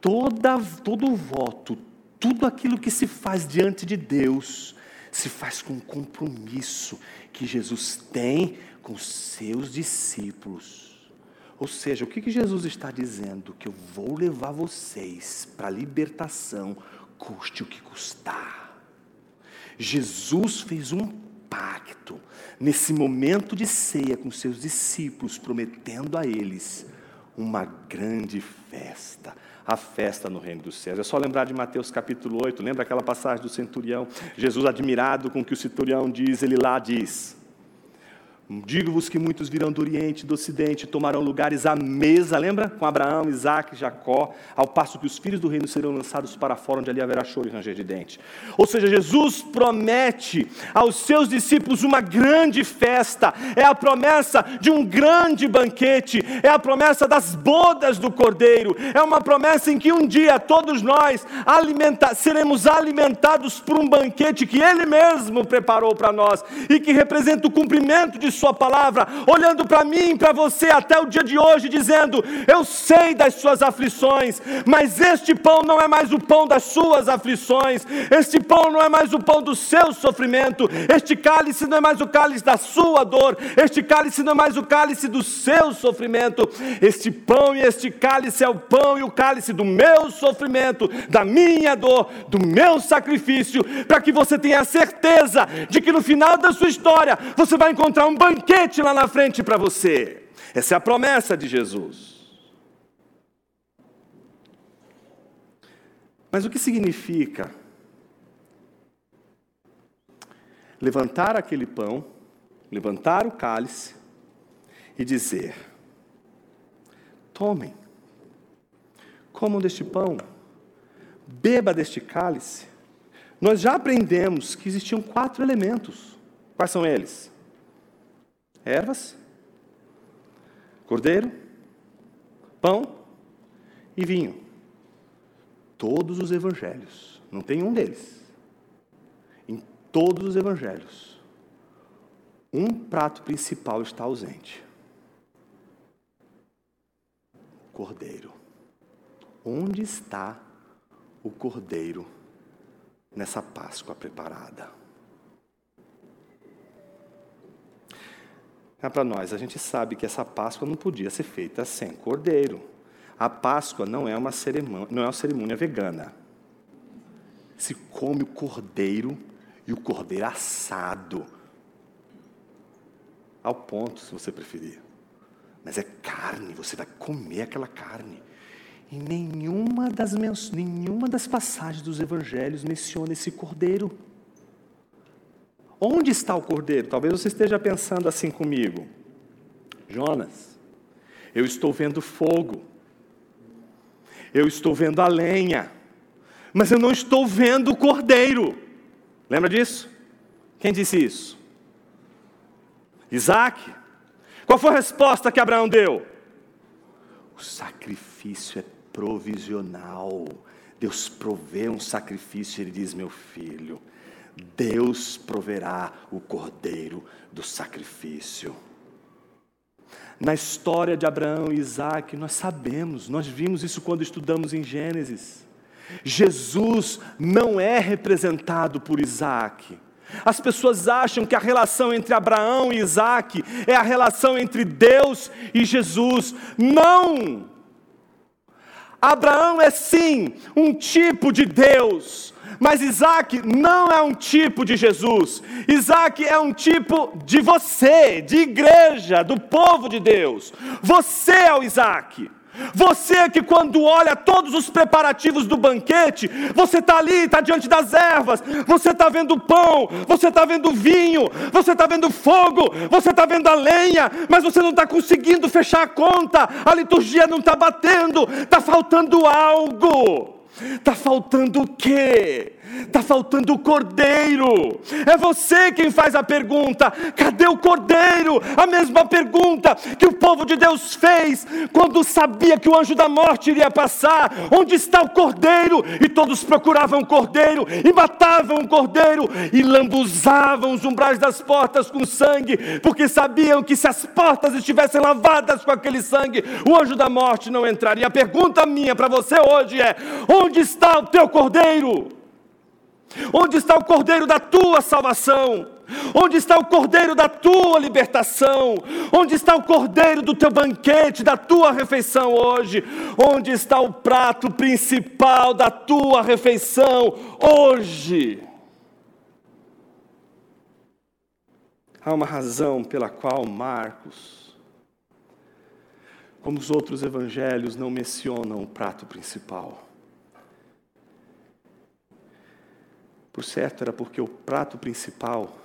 toda, todo voto, tudo aquilo que se faz diante de Deus, se faz com compromisso que Jesus tem com seus discípulos. Ou seja, o que, que Jesus está dizendo? Que eu vou levar vocês para a libertação, custe o que custar. Jesus fez um pacto nesse momento de ceia com seus discípulos, prometendo a eles uma grande festa a festa no reino dos céus. É só lembrar de Mateus capítulo 8, lembra aquela passagem do centurião? Jesus, admirado com o que o centurião diz, ele lá diz: Digo-vos que muitos virão do Oriente do Ocidente, tomarão lugares à mesa, lembra? Com Abraão, Isaac, Jacó, ao passo que os filhos do reino serão lançados para fora, onde ali haverá choro e ranger de dente. Ou seja, Jesus promete aos seus discípulos uma grande festa, é a promessa de um grande banquete, é a promessa das bodas do Cordeiro, é uma promessa em que um dia todos nós alimenta seremos alimentados por um banquete que Ele mesmo preparou para nós e que representa o cumprimento de sua palavra, olhando para mim, para você até o dia de hoje, dizendo: Eu sei das suas aflições, mas este pão não é mais o pão das suas aflições, este pão não é mais o pão do seu sofrimento, este cálice não é mais o cálice da sua dor, este cálice não é mais o cálice do seu sofrimento, este pão e este cálice é o pão e o cálice do meu sofrimento, da minha dor, do meu sacrifício, para que você tenha certeza de que no final da sua história você vai encontrar um banquete banquete lá na frente para você. Essa é a promessa de Jesus. Mas o que significa levantar aquele pão, levantar o cálice e dizer: Tomem, comam deste pão, beba deste cálice. Nós já aprendemos que existiam quatro elementos. Quais são eles? Ervas, cordeiro, pão e vinho. Todos os evangelhos, não tem um deles. Em todos os evangelhos, um prato principal está ausente: cordeiro. Onde está o cordeiro nessa Páscoa preparada? É para nós, a gente sabe que essa Páscoa não podia ser feita sem cordeiro. A Páscoa não é uma cerimônia, não é uma cerimônia vegana. Se come o cordeiro e o cordeiro assado. Ao ponto, se você preferir. Mas é carne, você vai comer aquela carne. E nenhuma das, nenhuma das passagens dos evangelhos menciona esse cordeiro. Onde está o cordeiro? Talvez você esteja pensando assim comigo. Jonas, eu estou vendo fogo. Eu estou vendo a lenha. Mas eu não estou vendo o cordeiro. Lembra disso? Quem disse isso? Isaac. Qual foi a resposta que Abraão deu? O sacrifício é provisional. Deus provê um sacrifício, ele diz: Meu filho, Deus proverá o cordeiro do sacrifício. Na história de Abraão e Isaac, nós sabemos, nós vimos isso quando estudamos em Gênesis. Jesus não é representado por Isaac. As pessoas acham que a relação entre Abraão e Isaac é a relação entre Deus e Jesus. Não! Abraão é sim um tipo de Deus, mas Isaac não é um tipo de Jesus. Isaac é um tipo de você, de igreja, do povo de Deus. Você é o Isaac. Você que quando olha todos os preparativos do banquete, você está ali, está diante das ervas, você está vendo pão, você está vendo vinho, você está vendo fogo, você está vendo a lenha, mas você não está conseguindo fechar a conta, a liturgia não está batendo, está faltando algo. Está faltando o quê? Está faltando o cordeiro. É você quem faz a pergunta: cadê o cordeiro? A mesma pergunta que o povo de Deus fez quando sabia que o anjo da morte iria passar: onde está o cordeiro? E todos procuravam o cordeiro e matavam o cordeiro e lambuzavam os umbrais das portas com sangue, porque sabiam que se as portas estivessem lavadas com aquele sangue, o anjo da morte não entraria. A pergunta minha para você hoje é: onde está o teu cordeiro? Onde está o cordeiro da tua salvação? Onde está o cordeiro da tua libertação? Onde está o cordeiro do teu banquete, da tua refeição hoje? Onde está o prato principal da tua refeição hoje? Há uma razão pela qual Marcos, como os outros evangelhos, não mencionam o prato principal. Por certo, era porque o prato principal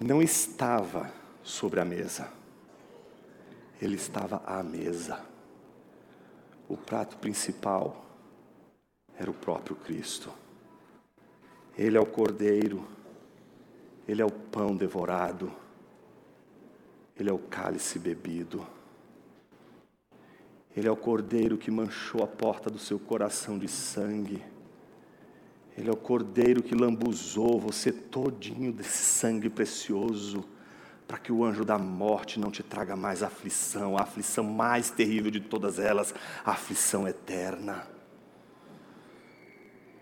não estava sobre a mesa, ele estava à mesa. O prato principal era o próprio Cristo. Ele é o cordeiro, ele é o pão devorado, ele é o cálice bebido. Ele é o cordeiro que manchou a porta do seu coração de sangue. Ele é o cordeiro que lambuzou você todinho desse sangue precioso, para que o anjo da morte não te traga mais aflição, a aflição mais terrível de todas elas, a aflição eterna.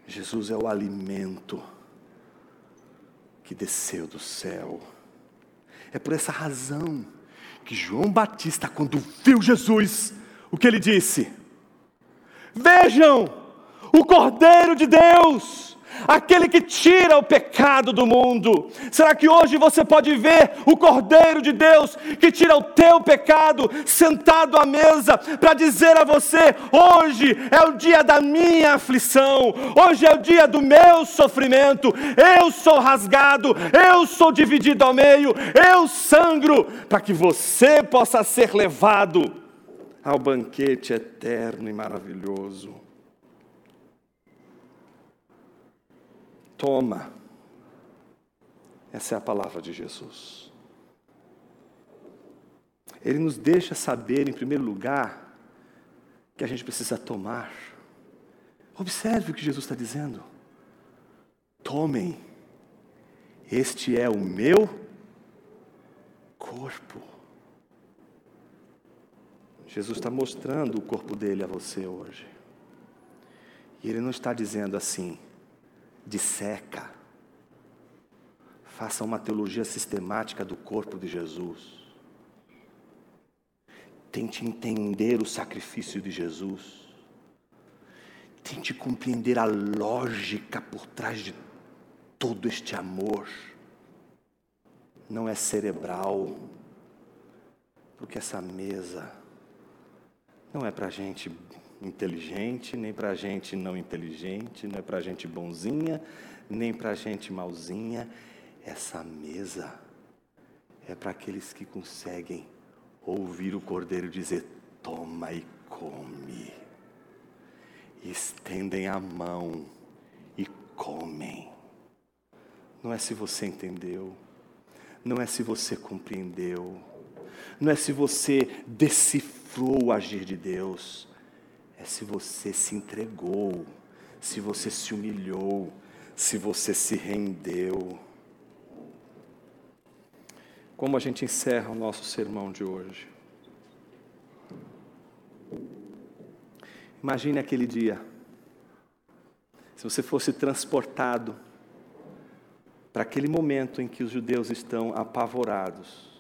Jesus é o alimento que desceu do céu. É por essa razão que João Batista, quando viu Jesus, o que ele disse? Vejam, o Cordeiro de Deus, aquele que tira o pecado do mundo. Será que hoje você pode ver o Cordeiro de Deus que tira o teu pecado sentado à mesa para dizer a você: hoje é o dia da minha aflição, hoje é o dia do meu sofrimento, eu sou rasgado, eu sou dividido ao meio, eu sangro, para que você possa ser levado ao banquete eterno e maravilhoso. Toma. Essa é a palavra de Jesus. Ele nos deixa saber, em primeiro lugar, que a gente precisa tomar. Observe o que Jesus está dizendo. Tomem, este é o meu corpo. Jesus está mostrando o corpo dele a você hoje. E ele não está dizendo assim, disseca. Faça uma teologia sistemática do corpo de Jesus. Tente entender o sacrifício de Jesus. Tente compreender a lógica por trás de todo este amor. Não é cerebral, porque essa mesa não é para gente inteligente, nem para gente não inteligente, não é para gente bonzinha, nem para gente malzinha. Essa mesa é para aqueles que conseguem ouvir o cordeiro dizer: toma e come. estendem a mão e comem. Não é se você entendeu, não é se você compreendeu, não é se você decifrou o agir de Deus, é se você se entregou, se você se humilhou, se você se rendeu. Como a gente encerra o nosso sermão de hoje? Imagine aquele dia. Se você fosse transportado para aquele momento em que os judeus estão apavorados,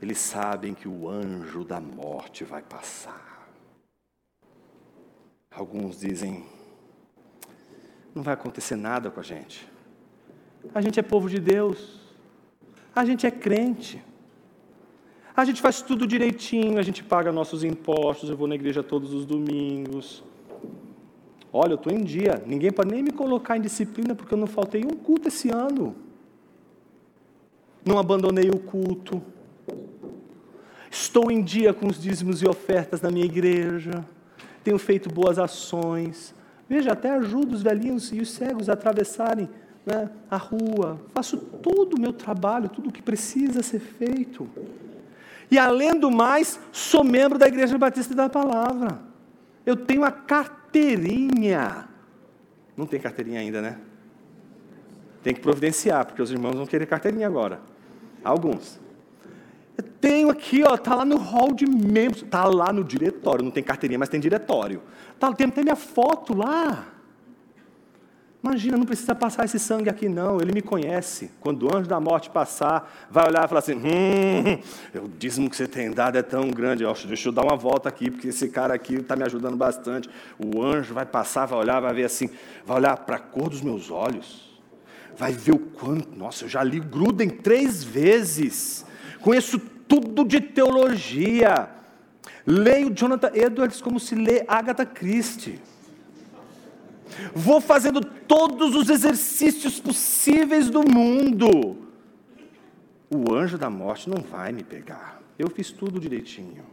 eles sabem que o anjo da morte vai passar. Alguns dizem: não vai acontecer nada com a gente. A gente é povo de Deus. A gente é crente. A gente faz tudo direitinho, a gente paga nossos impostos, eu vou na igreja todos os domingos. Olha, eu estou em dia, ninguém pode nem me colocar em disciplina porque eu não faltei um culto esse ano. Não abandonei o culto. Estou em dia com os dízimos e ofertas na minha igreja. Tenho feito boas ações. Veja, até ajudo os velhinhos e os cegos a atravessarem né, a rua. Faço todo o meu trabalho, tudo o que precisa ser feito. E além do mais, sou membro da Igreja Batista da Palavra. Eu tenho a carteirinha. Não tem carteirinha ainda, né? Tem que providenciar, porque os irmãos vão querer carteirinha agora. Alguns. Tenho aqui, ó, tá lá no hall de membros, tá lá no diretório, não tem carteirinha, mas tem diretório. Tá, tem, tem minha foto lá. Imagina, não precisa passar esse sangue aqui, não. Ele me conhece. Quando o anjo da morte passar, vai olhar e falar assim: Hum, o dízimo que você tem dado é tão grande. Deixa eu dar uma volta aqui, porque esse cara aqui está me ajudando bastante. O anjo vai passar, vai olhar, vai ver assim, vai olhar para a cor dos meus olhos. Vai ver o quanto. Nossa, eu já li Gruden três vezes. Conheço tudo de teologia. Leio Jonathan Edwards como se lê Agatha Christie vou fazendo todos os exercícios possíveis do mundo. O anjo da morte não vai me pegar. Eu fiz tudo direitinho.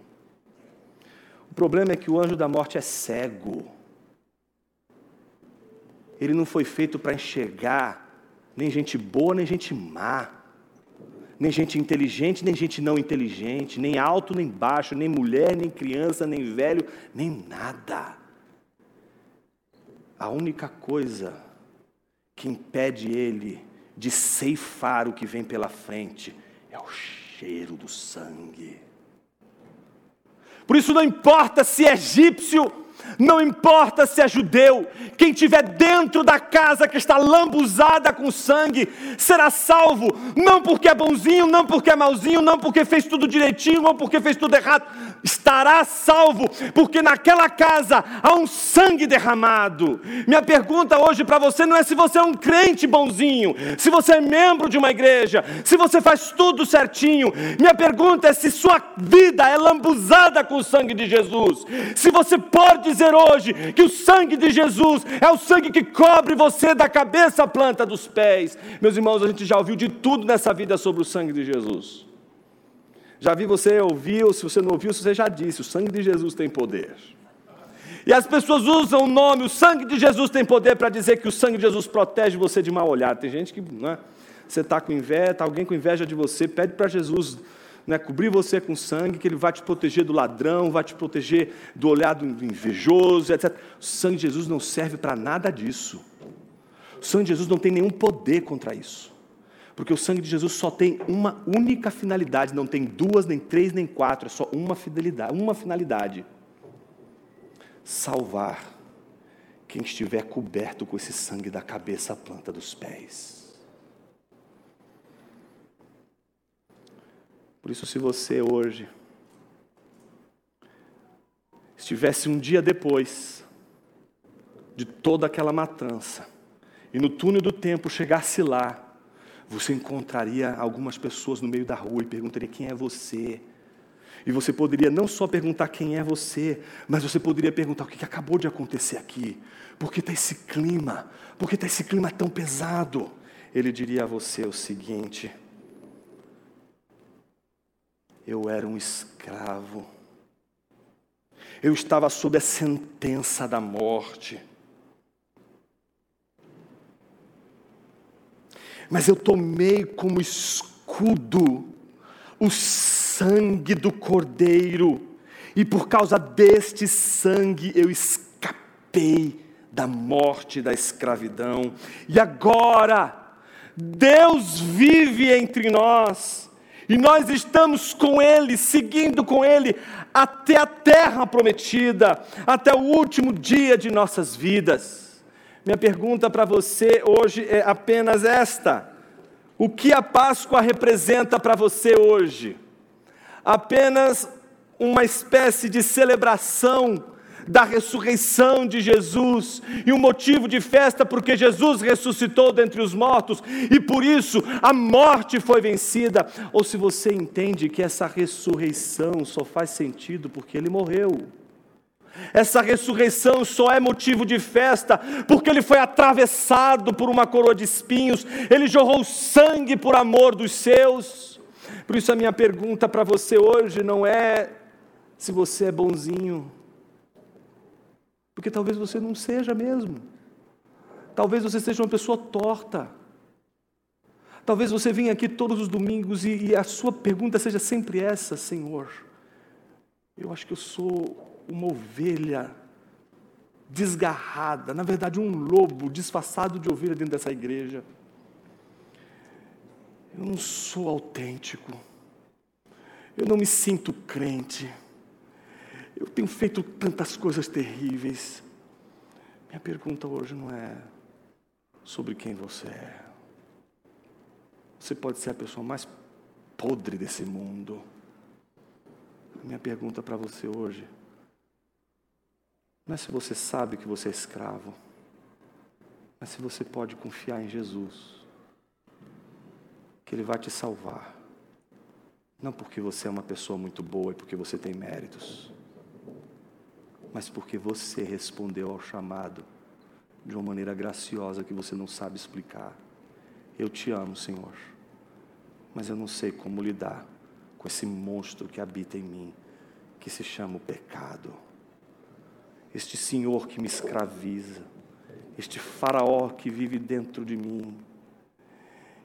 O problema é que o anjo da morte é cego. Ele não foi feito para enxergar nem gente boa, nem gente má, nem gente inteligente, nem gente não inteligente, nem alto, nem baixo, nem mulher, nem criança, nem velho, nem nada. A única coisa que impede ele de ceifar o que vem pela frente é o cheiro do sangue. Por isso não importa se é egípcio não importa se é judeu, quem tiver dentro da casa que está lambuzada com sangue, será salvo, não porque é bonzinho, não porque é malzinho, não porque fez tudo direitinho ou porque fez tudo errado, estará salvo, porque naquela casa há um sangue derramado. Minha pergunta hoje para você não é se você é um crente bonzinho, se você é membro de uma igreja, se você faz tudo certinho. Minha pergunta é se sua vida é lambuzada com o sangue de Jesus, se você pode dizer hoje que o sangue de Jesus é o sangue que cobre você da cabeça à planta dos pés. Meus irmãos, a gente já ouviu de tudo nessa vida sobre o sangue de Jesus. Já vi você ouvir, ou se você não ouviu, você já disse: o sangue de Jesus tem poder. E as pessoas usam o nome, o sangue de Jesus tem poder para dizer que o sangue de Jesus protege você de mal olhar. Tem gente que, não é? Você está com inveja, está alguém com inveja de você, pede para Jesus né, cobrir você com sangue, que Ele vai te proteger do ladrão, vai te proteger do olhar do invejoso, etc. O sangue de Jesus não serve para nada disso. O sangue de Jesus não tem nenhum poder contra isso. Porque o sangue de Jesus só tem uma única finalidade, não tem duas, nem três, nem quatro, é só uma fidelidade, uma finalidade. Salvar quem estiver coberto com esse sangue da cabeça à planta dos pés. Por isso, se você hoje estivesse um dia depois de toda aquela matança, e no túnel do tempo chegasse lá, você encontraria algumas pessoas no meio da rua e perguntaria: quem é você? E você poderia não só perguntar quem é você, mas você poderia perguntar o que acabou de acontecer aqui. Por que está esse clima? Por que está esse clima tão pesado? Ele diria a você o seguinte: eu era um escravo. Eu estava sob a sentença da morte. Mas eu tomei como escudo o sangue do Cordeiro, e por causa deste sangue eu escapei da morte da escravidão. E agora, Deus vive entre nós e nós estamos com Ele, seguindo com Ele, até a terra prometida, até o último dia de nossas vidas. Minha pergunta para você hoje é apenas esta: o que a Páscoa representa para você hoje? Apenas uma espécie de celebração da ressurreição de Jesus e um motivo de festa porque Jesus ressuscitou dentre os mortos e por isso a morte foi vencida, ou se você entende que essa ressurreição só faz sentido porque ele morreu. Essa ressurreição só é motivo de festa porque ele foi atravessado por uma coroa de espinhos, ele jorrou sangue por amor dos seus. Por isso, a minha pergunta para você hoje não é se você é bonzinho, porque talvez você não seja mesmo, talvez você seja uma pessoa torta. Talvez você venha aqui todos os domingos e, e a sua pergunta seja sempre essa: Senhor, eu acho que eu sou uma ovelha desgarrada, na verdade, um lobo disfarçado de ovelha dentro dessa igreja. Eu não sou autêntico, eu não me sinto crente, eu tenho feito tantas coisas terríveis. Minha pergunta hoje não é sobre quem você é. Você pode ser a pessoa mais podre desse mundo. Minha pergunta para você hoje não é se você sabe que você é escravo, mas se você pode confiar em Jesus, que Ele vai te salvar. Não porque você é uma pessoa muito boa e porque você tem méritos, mas porque você respondeu ao chamado de uma maneira graciosa que você não sabe explicar. Eu te amo, Senhor, mas eu não sei como lidar com esse monstro que habita em mim, que se chama o pecado este senhor que me escraviza, este faraó que vive dentro de mim,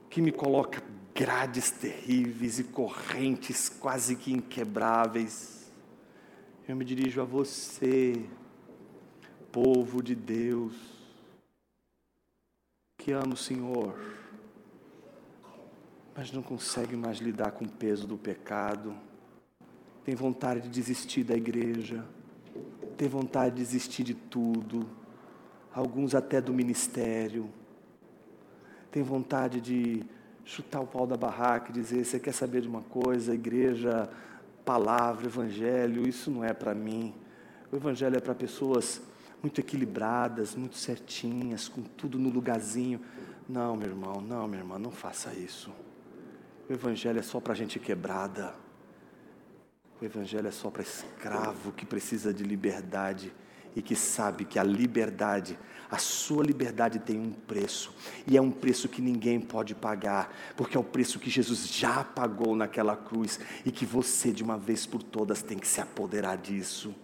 que me coloca grades terríveis e correntes quase que inquebráveis. Eu me dirijo a você, povo de Deus, que ama o Senhor, mas não consegue mais lidar com o peso do pecado, tem vontade de desistir da igreja ter vontade de desistir de tudo, alguns até do ministério, tem vontade de chutar o pau da barraca e dizer: você quer saber de uma coisa, igreja, palavra, evangelho, isso não é para mim. O evangelho é para pessoas muito equilibradas, muito certinhas, com tudo no lugarzinho. Não, meu irmão, não, minha irmã, não faça isso. O evangelho é só para gente quebrada. O Evangelho é só para escravo que precisa de liberdade e que sabe que a liberdade, a sua liberdade tem um preço, e é um preço que ninguém pode pagar, porque é o preço que Jesus já pagou naquela cruz e que você, de uma vez por todas, tem que se apoderar disso.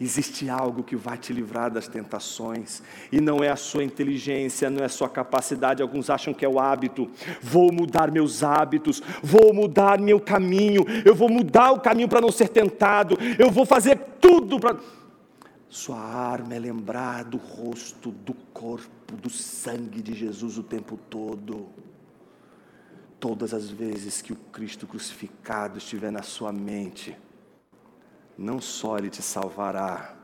Existe algo que vai te livrar das tentações, e não é a sua inteligência, não é a sua capacidade. Alguns acham que é o hábito. Vou mudar meus hábitos, vou mudar meu caminho, eu vou mudar o caminho para não ser tentado, eu vou fazer tudo para. Sua arma é lembrar do rosto, do corpo, do sangue de Jesus o tempo todo. Todas as vezes que o Cristo crucificado estiver na sua mente, não só Ele te salvará,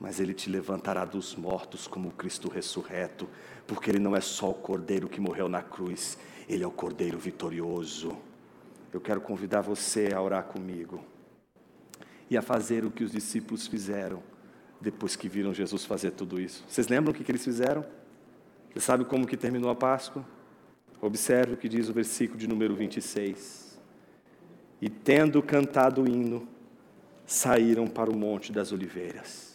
mas Ele te levantará dos mortos como Cristo ressurreto, porque Ele não é só o Cordeiro que morreu na cruz, Ele é o Cordeiro vitorioso. Eu quero convidar você a orar comigo e a fazer o que os discípulos fizeram depois que viram Jesus fazer tudo isso. Vocês lembram o que, que eles fizeram? Você sabe como que terminou a Páscoa? Observe o que diz o versículo de número 26. E tendo cantado o hino, saíram para o Monte das Oliveiras.